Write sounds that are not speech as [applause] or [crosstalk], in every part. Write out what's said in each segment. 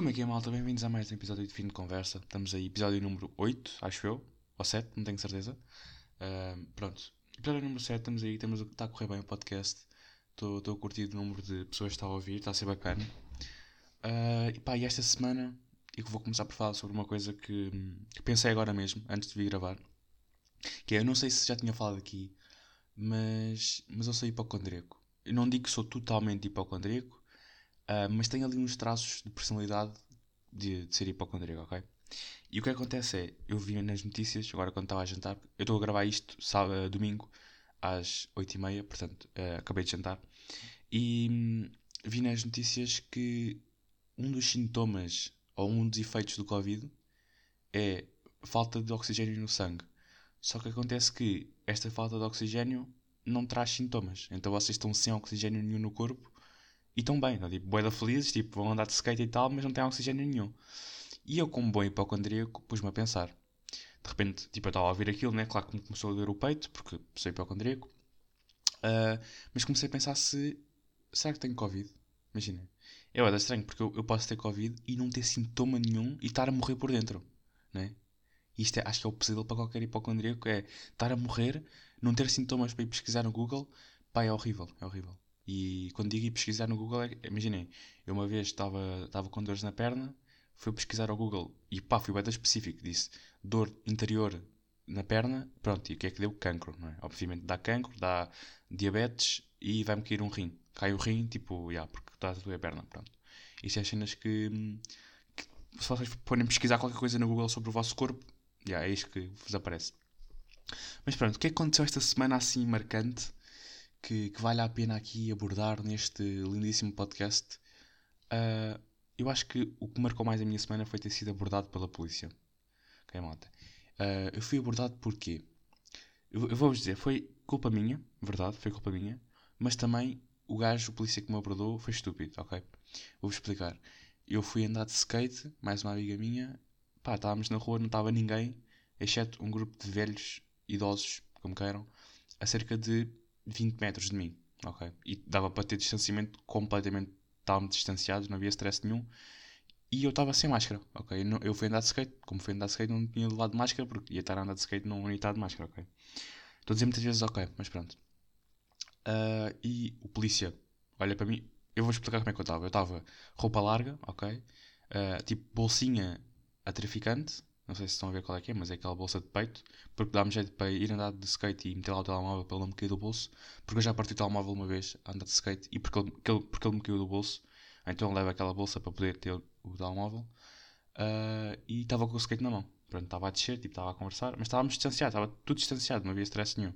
Como é que é, malta? Bem-vindos a mais um episódio de Fim de Conversa. Estamos aí, episódio número 8, acho eu, ou 7, não tenho certeza. Uh, pronto, episódio número 7, estamos aí, temos, está a correr bem o podcast. Estou a curtir o número de pessoas que está a ouvir, está a ser bacana. Uh, e pá, e esta semana eu vou começar por falar sobre uma coisa que, que pensei agora mesmo, antes de vir gravar. Que é, eu não sei se já tinha falado aqui, mas, mas eu sou hipocondríaco. Eu não digo que sou totalmente hipocondríaco, Uh, mas tem ali uns traços de personalidade de, de ser hipocondríaco, ok? E o que acontece é, eu vi nas notícias, agora quando estava a jantar, eu estou a gravar isto sábado, domingo, às 8h30, portanto, uh, acabei de jantar, e hum, vi nas notícias que um dos sintomas ou um dos efeitos do Covid é falta de oxigênio no sangue. Só que acontece que esta falta de oxigênio não traz sintomas. Então vocês estão sem oxigênio nenhum no corpo e estão bem, não? tipo, boeda felizes, tipo, vão andar de skate e tal, mas não têm oxigênio nenhum. E eu, como bom hipocondríaco, pus-me a pensar. De repente, tipo, eu estava a ouvir aquilo, né? Claro que me começou a doer o peito, porque sou hipocondríaco. Uh, mas comecei a pensar se... Será que tenho Covid? Imagina. É era estranho, porque eu, eu, posso ter Covid e não ter sintoma nenhum e estar a morrer por dentro, né? Isto é, acho que é o pesadelo para qualquer hipocondríaco, é estar a morrer, não ter sintomas para ir pesquisar no Google, pá, é horrível, é horrível. E quando digo ir pesquisar no Google, é, imaginei, eu uma vez estava, com dores na perna, fui pesquisar ao Google e pá, fui bem específico, disse dor interior na perna, pronto, e o que é que deu? Cancro, não é? Obviamente dá cancro, dá diabetes e vai-me cair um rim. Cai o rim, tipo, yeah, porque está a doer a perna, pronto. Isso é cenas que, que se vocês forem pesquisar qualquer coisa no Google sobre o vosso corpo, yeah, é isto que vos aparece. Mas pronto, o que é que aconteceu esta semana assim marcante? Que, que vale a pena aqui abordar neste lindíssimo podcast. Uh, eu acho que o que marcou mais a minha semana foi ter sido abordado pela polícia. Ok, malta? Uh, eu fui abordado porquê? Eu, eu vou-vos dizer, foi culpa minha, verdade, foi culpa minha, mas também o gajo, o polícia que me abordou, foi estúpido, ok? Vou-vos explicar. Eu fui andar de skate, mais uma amiga minha, pá, estávamos na rua, não estava ninguém, exceto um grupo de velhos, idosos, como queiram, a cerca de 20 metros de mim, ok? E dava para ter distanciamento completamente, estávamos distanciados, não havia stress nenhum. E eu estava sem máscara, ok? Eu fui andar de skate, como fui andar de skate não tinha levado máscara, porque ia estar a andar de skate numa unidade de máscara, ok? Estou a dizer muitas vezes ok, mas pronto. Uh, e o polícia olha para mim, eu vou explicar como é que eu estava. Eu estava roupa larga, ok? Uh, tipo bolsinha a traficante, não sei se estão a ver qual é que é, mas é aquela bolsa de peito. Porque dá-me jeito para ir andar de skate e meter lá o telemóvel para ele não me cair do bolso. Porque eu já parti o telemóvel uma vez a andar de skate e porque ele, porque ele, me caiu do bolso. Então levo aquela bolsa para poder ter o telemóvel. Uh, e estava com o skate na mão. Pronto, estava a descer, tipo, estava a conversar. Mas estávamos distanciados, estava tudo distanciado, não havia stress nenhum.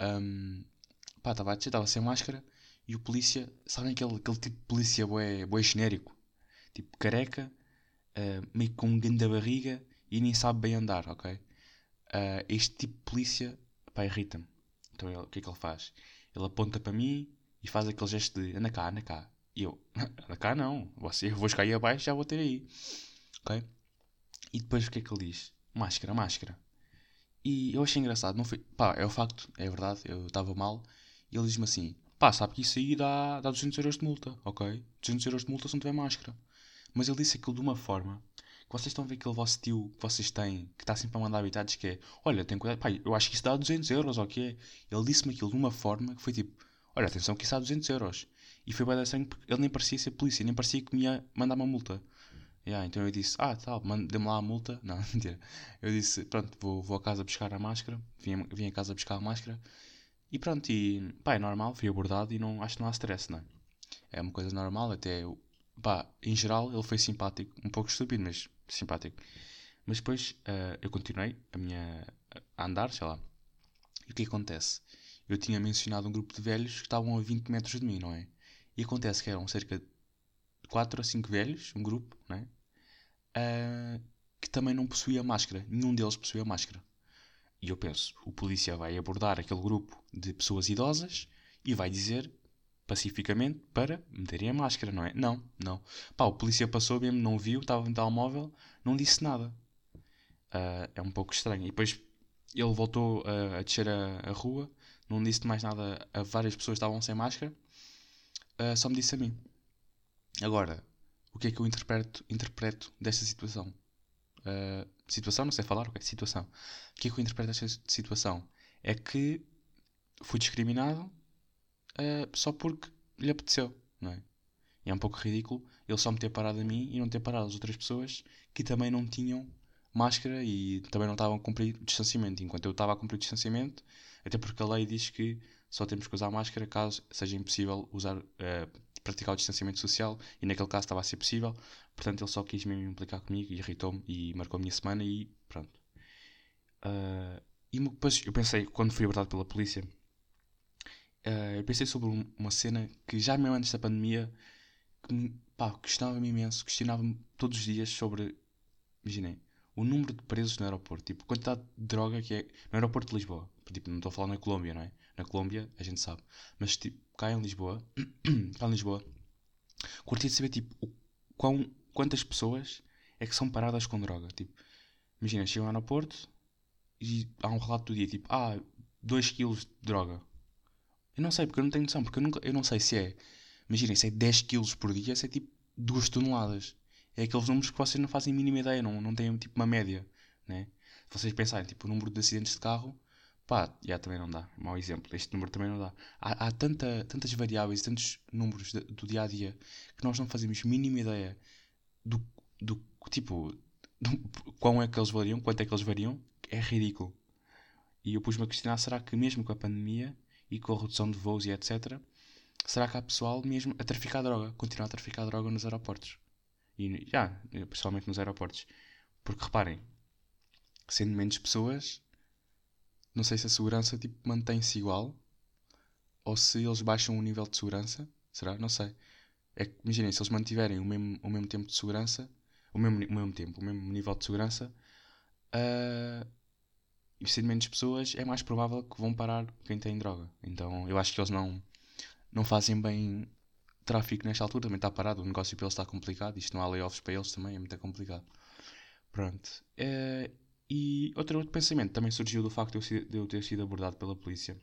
Um, pá, estava a descer, estava sem máscara. E o polícia, sabem aquele, aquele tipo de polícia boé, genérico? Tipo careca, uh, meio com um grande da barriga e nem sabe bem andar, ok? Uh, este tipo de polícia, pá, irrita-me. Então ele, o que é que ele faz? Ele aponta para mim e faz aquele gesto de anda cá, anda cá. E eu, [laughs] anda cá não, você, eu vou chegar aí abaixo já vou ter aí. Ok? E depois o que é que ele diz? Máscara, máscara. E eu achei engraçado, não foi. Pá, é o facto, é verdade, eu estava mal. E ele diz-me assim: pá, sabe que isso aí dá, dá 200 euros de multa, ok? 200 euros de multa se não tiver máscara. Mas ele disse aquilo de uma forma vocês estão a ver aquele vosso tio que vocês têm, que está sempre a mandar habitados, que é, olha, tem cuidado, pai, eu acho que isso dá 200 euros, ok? Ele disse-me aquilo de uma forma que foi tipo, olha, atenção que isso dá 200 euros. E foi bem sangue porque ele nem parecia ser polícia, nem parecia que me ia mandar uma multa. Yeah, então eu disse, ah, tal, dê-me lá a multa. [laughs] Não, mentira. Eu disse, pronto, vou, vou a casa buscar a máscara. Vim, vim a casa buscar a máscara. E pronto, e pá, é normal, fui abordado e não, acho que não há stress, não é? É uma coisa normal, até, pá, em geral ele foi simpático, um pouco estúpido, mas simpático. Mas depois uh, eu continuei a minha a andar, sei lá. E o que acontece? Eu tinha mencionado um grupo de velhos que estavam a 20 metros de mim, não é? E acontece que eram cerca de 4 a 5 velhos, um grupo, não é? Uh, que também não possuía máscara. Nenhum deles possuía máscara. E eu penso, o polícia vai abordar aquele grupo de pessoas idosas e vai dizer pacificamente para meterem a máscara, não é? Não, não. Pá, o polícia passou mesmo, não viu, estava no telemóvel, não disse nada. Uh, é um pouco estranho. E depois ele voltou a descer a, a, rua, não disse mais nada a várias pessoas que estavam sem máscara, uh, só me disse a mim. Agora, o que é que eu interpreto, interpreto desta situação? Uh, situação, não sei falar, ok? Situação. O que é que eu interpreto desta situação? É que fui discriminado uh, só porque lhe apeteceu, não é? E é um pouco ridículo ele só me ter parado a mim e não ter parado as outras pessoas que também não tinham máscara e também não estavam a cumprir o distanciamento. Enquanto eu estava a cumprir o distanciamento, até porque a lei diz que só temos que usar máscara caso seja impossível usar, uh, praticar o distanciamento social e naquele caso estava a ser possível. Portanto, ele só quis mesmo implicar comigo e irritou-me e marcou a minha semana e pronto. Uh, e depois eu pensei, quando fui abordado pela polícia, uh, eu pensei sobre uma cena que já mesmo antes da pandemia que, pá, questionava-me imenso, questionava-me todos os dias sobre, imaginei, o número de presos no aeroporto, tipo, quantidade de droga que é no aeroporto de Lisboa. Tipo, não estou a falar na Colômbia, não é? Na Colômbia a gente sabe. Mas, tipo, cá em Lisboa, [clears throat] cá em Lisboa, curti de saber, tipo, o, quão, quantas pessoas é que são paradas com droga. Tipo, imagina, chegam ao aeroporto e há um relato do dia, tipo, ah, 2 kg de droga. Eu não sei, porque eu não tenho noção, porque eu, nunca, eu não sei se é, imaginem, se é 10 kg por dia, se é tipo 2 toneladas. É aqueles números que vocês não fazem mínima ideia, não, não têm tipo uma média, né? Se vocês pensarem, tipo, o número de acidentes de carro, pá, já também não dá. Mau exemplo, este número também não dá. Há, há tanta, tantas variáveis, tantos números de, do dia a dia que nós não fazemos mínima ideia do, do tipo, do, quão é que eles variam, quanto é que eles variam, é ridículo. E eu pus-me a questionar: será que mesmo com a pandemia e com a redução de voos e etc., será que há pessoal mesmo a traficar droga, continuar a traficar droga nos aeroportos? E, já, principalmente nos aeroportos. Porque reparem, sendo menos pessoas, não sei se a segurança tipo, mantém-se igual ou se eles baixam o nível de segurança. Será? Não sei. É que, imaginem, se eles mantiverem o mesmo, o mesmo tempo de segurança, o mesmo, o mesmo tempo, o mesmo nível de segurança, uh, e sendo menos pessoas, é mais provável que vão parar quem tem droga. Então eu acho que eles não, não fazem bem tráfico nesta altura, também está parado, o negócio para eles está complicado, isto não há layoffs para eles também, é muito complicado. Pronto. É, e outro, outro pensamento também surgiu do facto de eu, de eu, ter sido abordado pela polícia.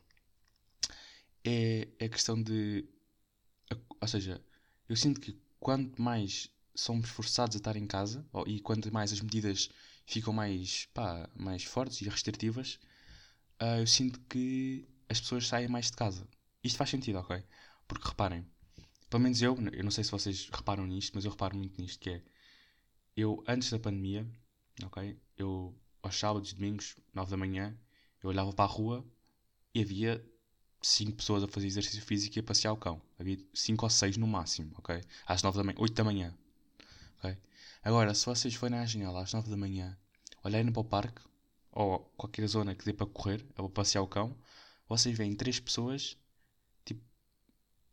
É, a questão de. Ou seja, eu sinto que quanto mais somos forçados a estar em casa, e quanto mais as medidas ficam mais, pá, mais fortes e restritivas, uh, eu sinto que as pessoas saem mais de casa. Isto faz sentido, ok? Porque reparem, pelo menos eu, eu não sei se vocês reparam nisto, mas eu reparo muito nisto, que é, eu, antes da pandemia, ok, eu, aos sábados e domingos, 9 da manhã, eu olhava para a rua e havia 5 pessoas a fazer exercício físico e a passear o cão. Havia 5 ou 6 no máximo, ok? Às 9 da manhã, 8 da manhã, ok? Agora, se vocês forem à janela às 9 da manhã, olharem para o parque, ou qualquer zona que dê para correr, ou passear o cão, vocês veem 3 pessoas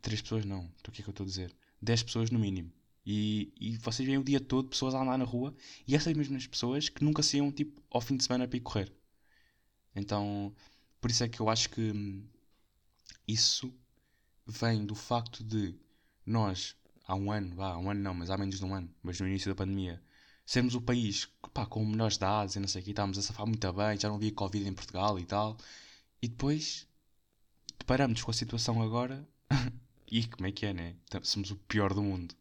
Três pessoas não. Então o que é que eu estou a dizer? Dez pessoas no mínimo. E, e vocês veem o dia todo pessoas a andar na rua e essas mesmas pessoas que nunca saíam tipo ao fim de semana para ir correr. Então, por isso é que eu acho que hum, isso vem do facto de nós, há um ano, há um ano não, mas há menos de um ano, mas no início da pandemia, sermos o país pá, com menores dados e não sei o que, estávamos a safar muito bem, já não havia Covid em Portugal e tal, e depois deparamos com a situação agora [laughs] E como é que é, né? Somos o pior do mundo.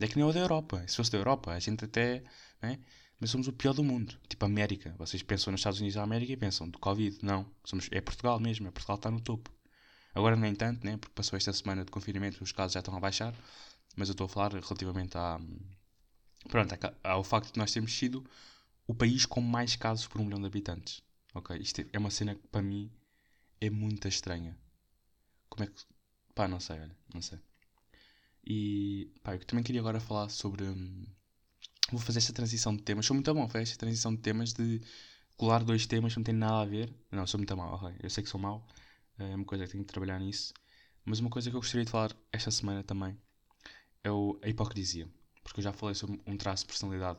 É que nem o da Europa. Se fosse da Europa, a gente até. Né? Mas somos o pior do mundo. Tipo América. Vocês pensam nos Estados Unidos da América e pensam do Covid. Não. Somos, é Portugal mesmo. É Portugal está no topo. Agora nem tanto, né? Porque passou esta semana de confinamento, os casos já estão a baixar. Mas eu estou a falar relativamente à. Pronto, ao facto de nós termos sido o país com mais casos por um milhão de habitantes. Ok? Isto é uma cena que para mim é muito estranha. Como é que Pá, não sei, olha, não sei. E pá, eu também queria agora falar sobre. Hum, vou fazer esta transição de temas. Sou muito bom, fazer esta transição de temas de colar dois temas que não têm nada a ver. Não, sou muito mal, ok. Eu sei que sou mau, é uma coisa que tenho que trabalhar nisso. Mas uma coisa que eu gostaria de falar esta semana também é o, a hipocrisia. Porque eu já falei sobre um traço de personalidade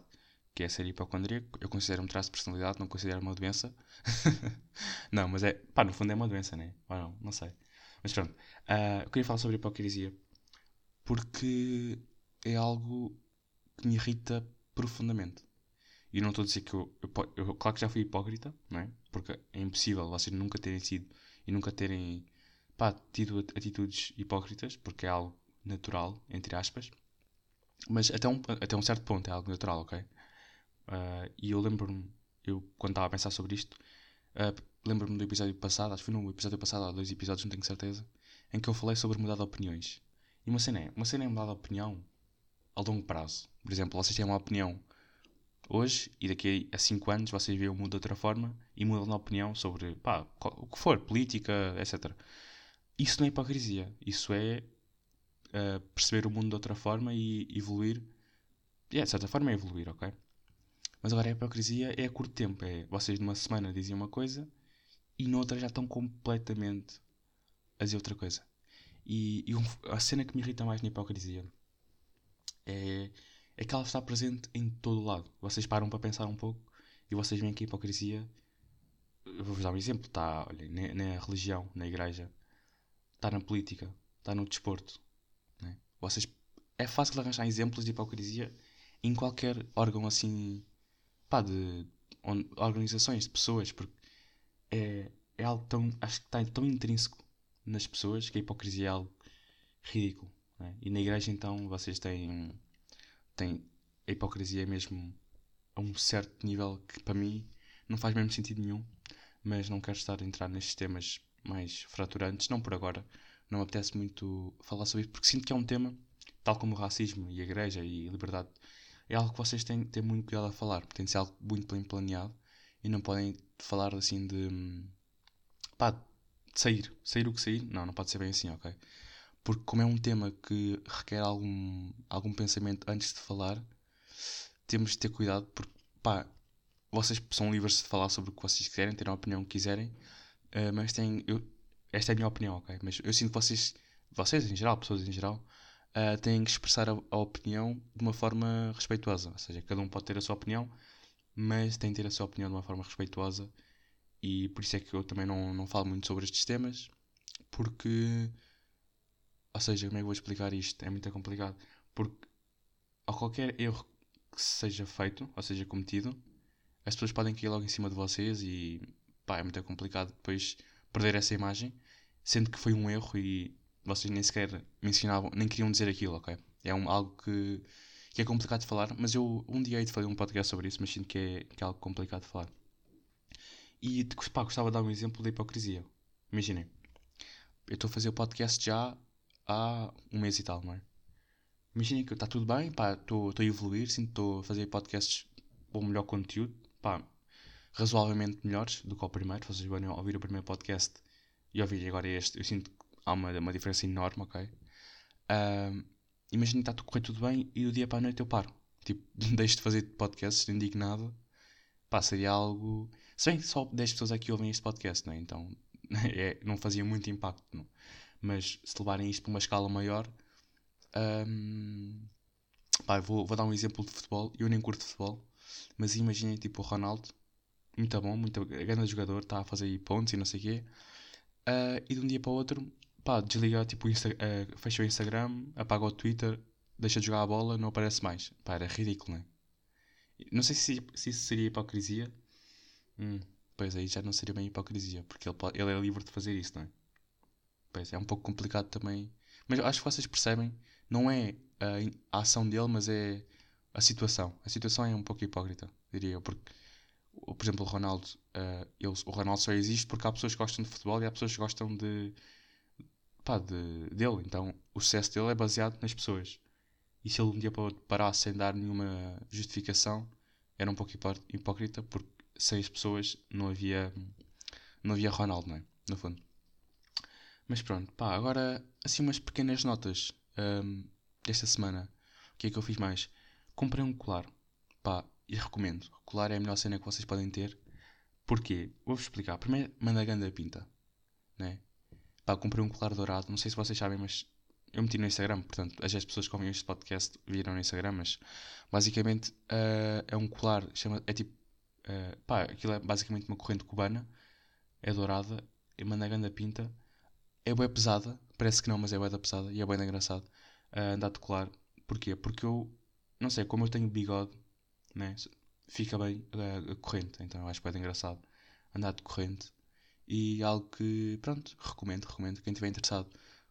que é ser hipocondríaco. Eu considero um traço de personalidade, não considero uma doença. [laughs] não, mas é. pá, no fundo é uma doença, né? Ou não? Não sei. Mas pronto, uh, eu queria falar sobre hipocrisia porque é algo que me irrita profundamente. E não estou a dizer que eu, eu, eu, Claro que já fui hipócrita, não é? Porque é impossível vocês nunca terem sido e nunca terem pá, tido atitudes hipócritas, porque é algo natural, entre aspas. mas até um, até um certo ponto é algo natural, ok? Uh, e eu lembro-me, eu quando estava a pensar sobre isto, uh, lembro-me do episódio passado, acho que foi no episódio passado, há dois episódios, não tenho certeza, em que eu falei sobre mudar de opiniões. E uma cena é, uma cena é mudar de opinião a longo prazo. Por exemplo, vocês têm uma opinião hoje e daqui a 5 anos vocês veem o mundo de outra forma e mudam de opinião sobre pá, o que for, política, etc. Isso não é hipocrisia. Isso é uh, perceber o mundo de outra forma e evoluir. E é, de certa forma é evoluir, ok? Mas agora a hipocrisia é a curto tempo. É vocês numa semana dizem uma coisa e noutra já estão completamente a dizer outra coisa. E, e um, a cena que me irrita mais na hipocrisia é, é que ela está presente em todo o lado. Vocês param para pensar um pouco e vocês veem que a hipocrisia. Vou-vos dar um exemplo: está na, na, religião, na igreja, está na política, está no desporto. Vocês, é fácil arranjar exemplos de hipocrisia em qualquer órgão assim. pá, de on, organizações, de pessoas, porque é, é algo tão. acho que está tão intrínseco nas pessoas que a hipocrisia é algo ridículo. Né? E na igreja, então, vocês têm, têm a hipocrisia mesmo a um certo nível que para mim não faz mesmo sentido nenhum. Mas não quero estar a entrar nestes temas mais fraturantes, não por agora. Não me apetece muito falar sobre isso, porque sinto que é um tema, tal como o racismo e a igreja e a liberdade, é algo que vocês têm, têm muito cuidado a falar, tem de ser algo muito bem planeado e não podem falar assim de. pá, de sair. Sair o que sair. Não, não pode ser bem assim, ok? porque como é um tema que requer algum, algum pensamento antes de falar, temos de ter cuidado porque, pá, vocês são livres de falar sobre o que vocês quiserem, ter a opinião que quiserem, uh, mas têm, eu, esta é a minha opinião, ok? Mas eu sinto que vocês, vocês em geral, pessoas em geral, uh, têm que expressar a, a, opinião de uma forma respeituosa, ou seja, cada um pode ter a sua opinião, mas tem que ter a sua opinião de uma forma respeituosa e por isso é que eu também não, não falo muito sobre estes temas, porque ou seja, como é que vou explicar isto? É muito complicado. Porque a qualquer erro que seja feito, ou seja, cometido, as pessoas podem cair logo em cima de vocês e pá, é muito complicado depois perder essa imagem, sendo que foi um erro e vocês nem sequer mencionavam, nem queriam dizer aquilo, ok? É um, algo que, que é complicado de falar, mas eu um dia de fazer um podcast sobre isso, mas sinto que é, que é algo complicado de falar. E pá, gostava de dar um exemplo da hipocrisia. Imaginem, eu estou a fazer o podcast já há um mês e tal, não é? Imaginem que está tudo bem, estou a evoluir, sinto estou a fazer podcasts com melhor conteúdo, pá, razoavelmente melhores do que o primeiro. Vocês vão ouvir o primeiro podcast e ouvir agora este, eu sinto que há uma, uma diferença enorme, ok? Uh, Imaginem que está a correr tudo bem e do dia para a noite eu paro. Tipo, [laughs] deixo de fazer podcasts indignado. Pá, seria algo. Se bem que só 10 pessoas aqui ouvem este podcast, não é? Então [laughs] é, não fazia muito impacto, não mas se levarem isto para uma escala maior, um, pá, vou, vou dar um exemplo de futebol. Eu nem curto futebol, mas imaginem tipo o Ronaldo, muito bom, muito grande jogador, está a fazer pontos e não sei o quê, uh, e de um dia para o outro, pá, desliga, tipo, Insta uh, fecha o Instagram, apaga o Twitter, deixa de jogar a bola, não aparece mais. Pá, era ridículo, não é? Não sei se, se isso seria hipocrisia. Hum, pois aí já não seria bem hipocrisia, porque ele, pode, ele é livre de fazer isso, não é? Pois, é um pouco complicado também. Mas acho que vocês percebem, não é a, a ação dele, mas é a situação. A situação é um pouco hipócrita, diria eu, porque, por exemplo, o Ronaldo, uh, ele, o Ronaldo só existe porque há pessoas que gostam de futebol e há pessoas que gostam de, pá, de, dele. Então, o sucesso dele é baseado nas pessoas. E se ele um dia para outro parasse sem dar nenhuma justificação, era um pouco hipócrita, porque sem as pessoas não havia, não havia Ronaldo, não é? No fundo. Mas pronto, pá, agora assim umas pequenas notas um, desta semana. O que é que eu fiz mais? Comprei um colar, pá, e recomendo. Colar é a melhor cena que vocês podem ter. Porquê? Vou-vos explicar. Primeiro, manda a ganda pinta, né? Pá, comprei um colar dourado, não sei se vocês sabem, mas eu meti no Instagram, portanto, as pessoas que ouvem este podcast viram no Instagram, mas basicamente uh, é um colar, chama, é tipo, uh, pá, aquilo é basicamente uma corrente cubana, é dourada, e manda a ganda pinta é bem pesada, parece que não, mas é bem pesada e é bem engraçado uh, andar de colar. Porquê? Porque eu, não sei, como eu tenho bigode, né, fica bem a corrente, então eu acho bem engraçado andar de corrente. E algo que, pronto, recomendo, recomendo. Quem estiver interessado,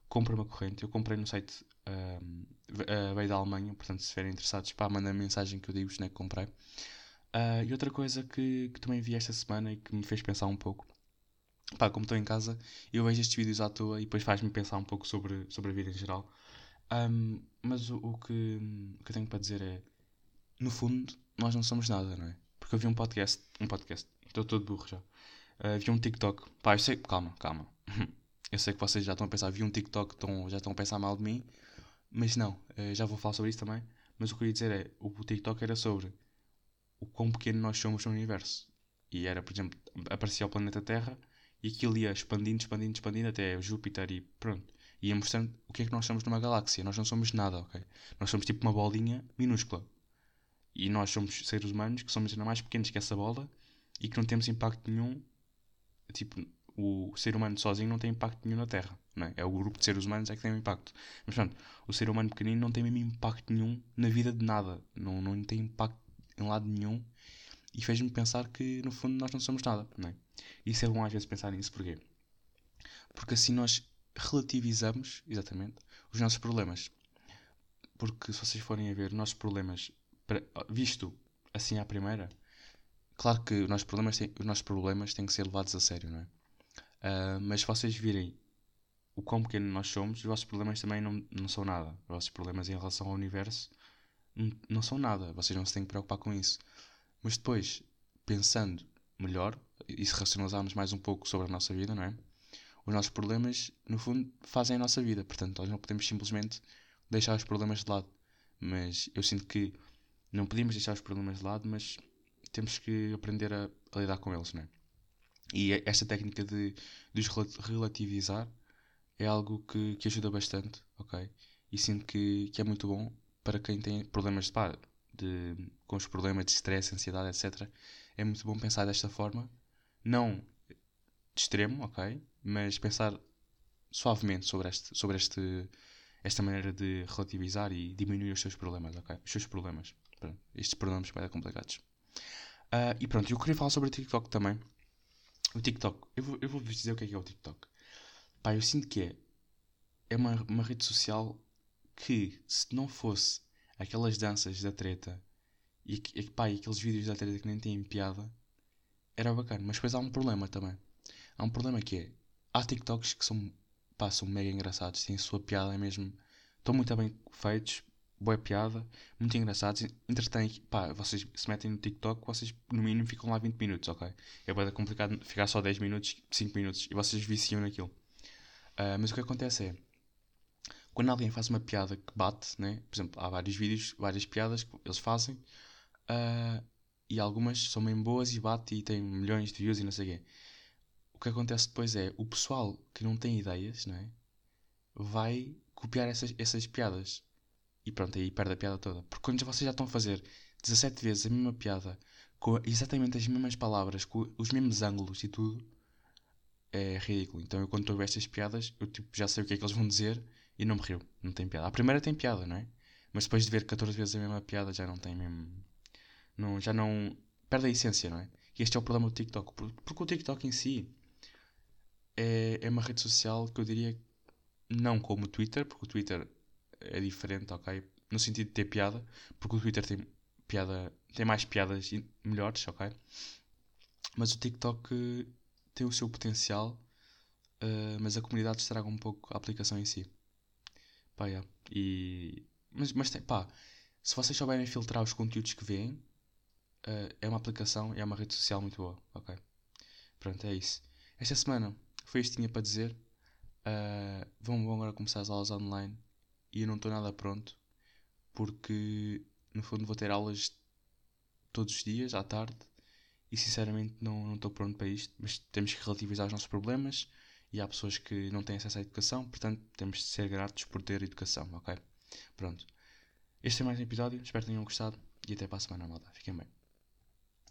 compra uma corrente. Eu comprei no site Um, uh, veio da Alemanha, portanto, se estiverem interessados, pá, mandem mensagem que eu digo-vos né, que comprei. Uh, e outra coisa que, que também vi esta semana e que me fez pensar um pouco, pá, como estou em casa, eu vejo estes vídeos à toa e depois faz-me pensar um pouco sobre, sobre a vida em geral. Um, mas o, o, que, o que eu tenho para dizer é, no fundo, nós não somos nada, não é? Porque eu vi um podcast, um podcast, estou todo burro já. Uh, vi um TikTok, pá, eu sei, calma, calma. [laughs] eu sei que vocês já estão a pensar, vi um TikTok, estão, já estão a pensar mal de mim, mas não, uh, já vou falar sobre isso também. Mas o que eu ia dizer é, o, o TikTok era sobre o quão pequeno nós somos no universo. E era, por exemplo, aparecia o planeta Terra e aquilo ia expandindo, expandindo, expandindo até Júpiter e pronto. Ia mostrando o que é que nós somos numa galáxia. Nós não somos nada, ok? Nós somos tipo uma bolinha minúscula. E nós somos seres humanos que somos ainda mais pequenos que essa bola e que não temos impacto nenhum. Tipo, o ser humano sozinho não tem impacto nenhum na Terra. Não é? é o grupo de seres humanos é que tem um impacto. Mas pronto, o ser humano pequenino não tem mesmo impacto nenhum na vida de nada. Não, não tem impacto em lado nenhum. E fez-me pensar que no fundo nós não somos nada. Não é? Isso é bom às vezes pensar nisso. Porquê? Porque assim nós relativizamos, exatamente, os nossos problemas. Porque se vocês forem a ver os nossos problemas visto assim à primeira, claro que os nossos problemas têm, os nossos problemas têm que ser levados a sério, não é? Uh, mas se vocês virem o quão pequeno nós somos, os vossos problemas também não, não são nada. Os vossos problemas em relação ao universo não, não são nada. Vocês não se têm que preocupar com isso. Mas depois, pensando melhor, e se racionalizarmos mais um pouco sobre a nossa vida, não é? Os nossos problemas, no fundo, fazem a nossa vida. Portanto, nós não podemos simplesmente deixar os problemas de lado. Mas eu sinto que não podemos deixar os problemas de lado, mas temos que aprender a, a lidar com eles, não é? E esta técnica de, de os relativizar é algo que, que ajuda bastante, ok? E sinto que, que é muito bom para quem tem problemas de, pá, de, com os problemas de stress, ansiedade, etc. É muito bom pensar desta forma, não de extremo, ok? Mas pensar suavemente sobre, este, sobre este, esta maneira de relativizar e diminuir os seus problemas, ok? Os seus problemas. Estes pronomes bem complicados. Uh, e pronto, eu queria falar sobre o TikTok também. O TikTok, eu vou, eu vou dizer o que é, que é o TikTok. Pá, eu sinto que é, é uma, uma rede social que, se não fosse aquelas danças da treta e, e, pá, e aqueles vídeos da treta que nem têm piada, era bacana. Mas depois há um problema também. Há um problema que é, há TikToks que são, pá, são mega engraçados, têm a sua piada mesmo, estão muito bem feitos, boa piada, muito engraçados, entretém, pá, vocês se metem no TikTok, vocês no mínimo ficam lá 20 minutos, ok? É bem complicado ficar só 10 minutos, 5 minutos, e vocês viciam naquilo. Uh, mas o que acontece é, quando alguém faz uma piada que bate, né? por exemplo, há vários vídeos, várias piadas que eles fazem, uh, e algumas são bem boas e bate e tem milhões de views e não sei o quê. O que acontece depois é, o pessoal que não tem ideias, não é? Vai copiar essas, essas piadas e pronto, aí perde a piada toda. Porque quando vocês já estão a fazer 17 vezes a mesma piada, com exatamente as mesmas palavras, com os mesmos ângulos e tudo, é ridículo. Então eu quando estou a ver estas piadas, eu tipo, já sei o que é que eles vão dizer e não me rio. Não tem piada. A primeira tem piada, não é? Mas depois de ver 14 vezes a mesma piada já não tem mesmo. Não, já não. Perde a essência, não é? E este é o problema do TikTok. Porque o TikTok em si é, é uma rede social que eu diria não como o Twitter, porque o Twitter é diferente, ok? No sentido de ter piada, porque o Twitter tem piada, tem mais piadas melhores, ok? Mas o TikTok tem o seu potencial, uh, mas a comunidade estraga um pouco a aplicação em si. Pá, yeah. e... Mas, mas tem, pá, se vocês souberem filtrar os conteúdos que veem, uh, é uma aplicação, é uma rede social muito boa, ok? Pronto, é isso. Esta semana foi isto que tinha para dizer. Uh, vão agora começar as aulas online e eu não estou nada pronto porque no fundo vou ter aulas todos os dias à tarde e sinceramente não estou pronto para isto, mas temos que relativizar os nossos problemas e há pessoas que não têm acesso à educação, portanto temos de ser gratos por ter educação, ok? Pronto. Este é mais um episódio, espero que tenham gostado e até para a semana, malta. Fiquem bem.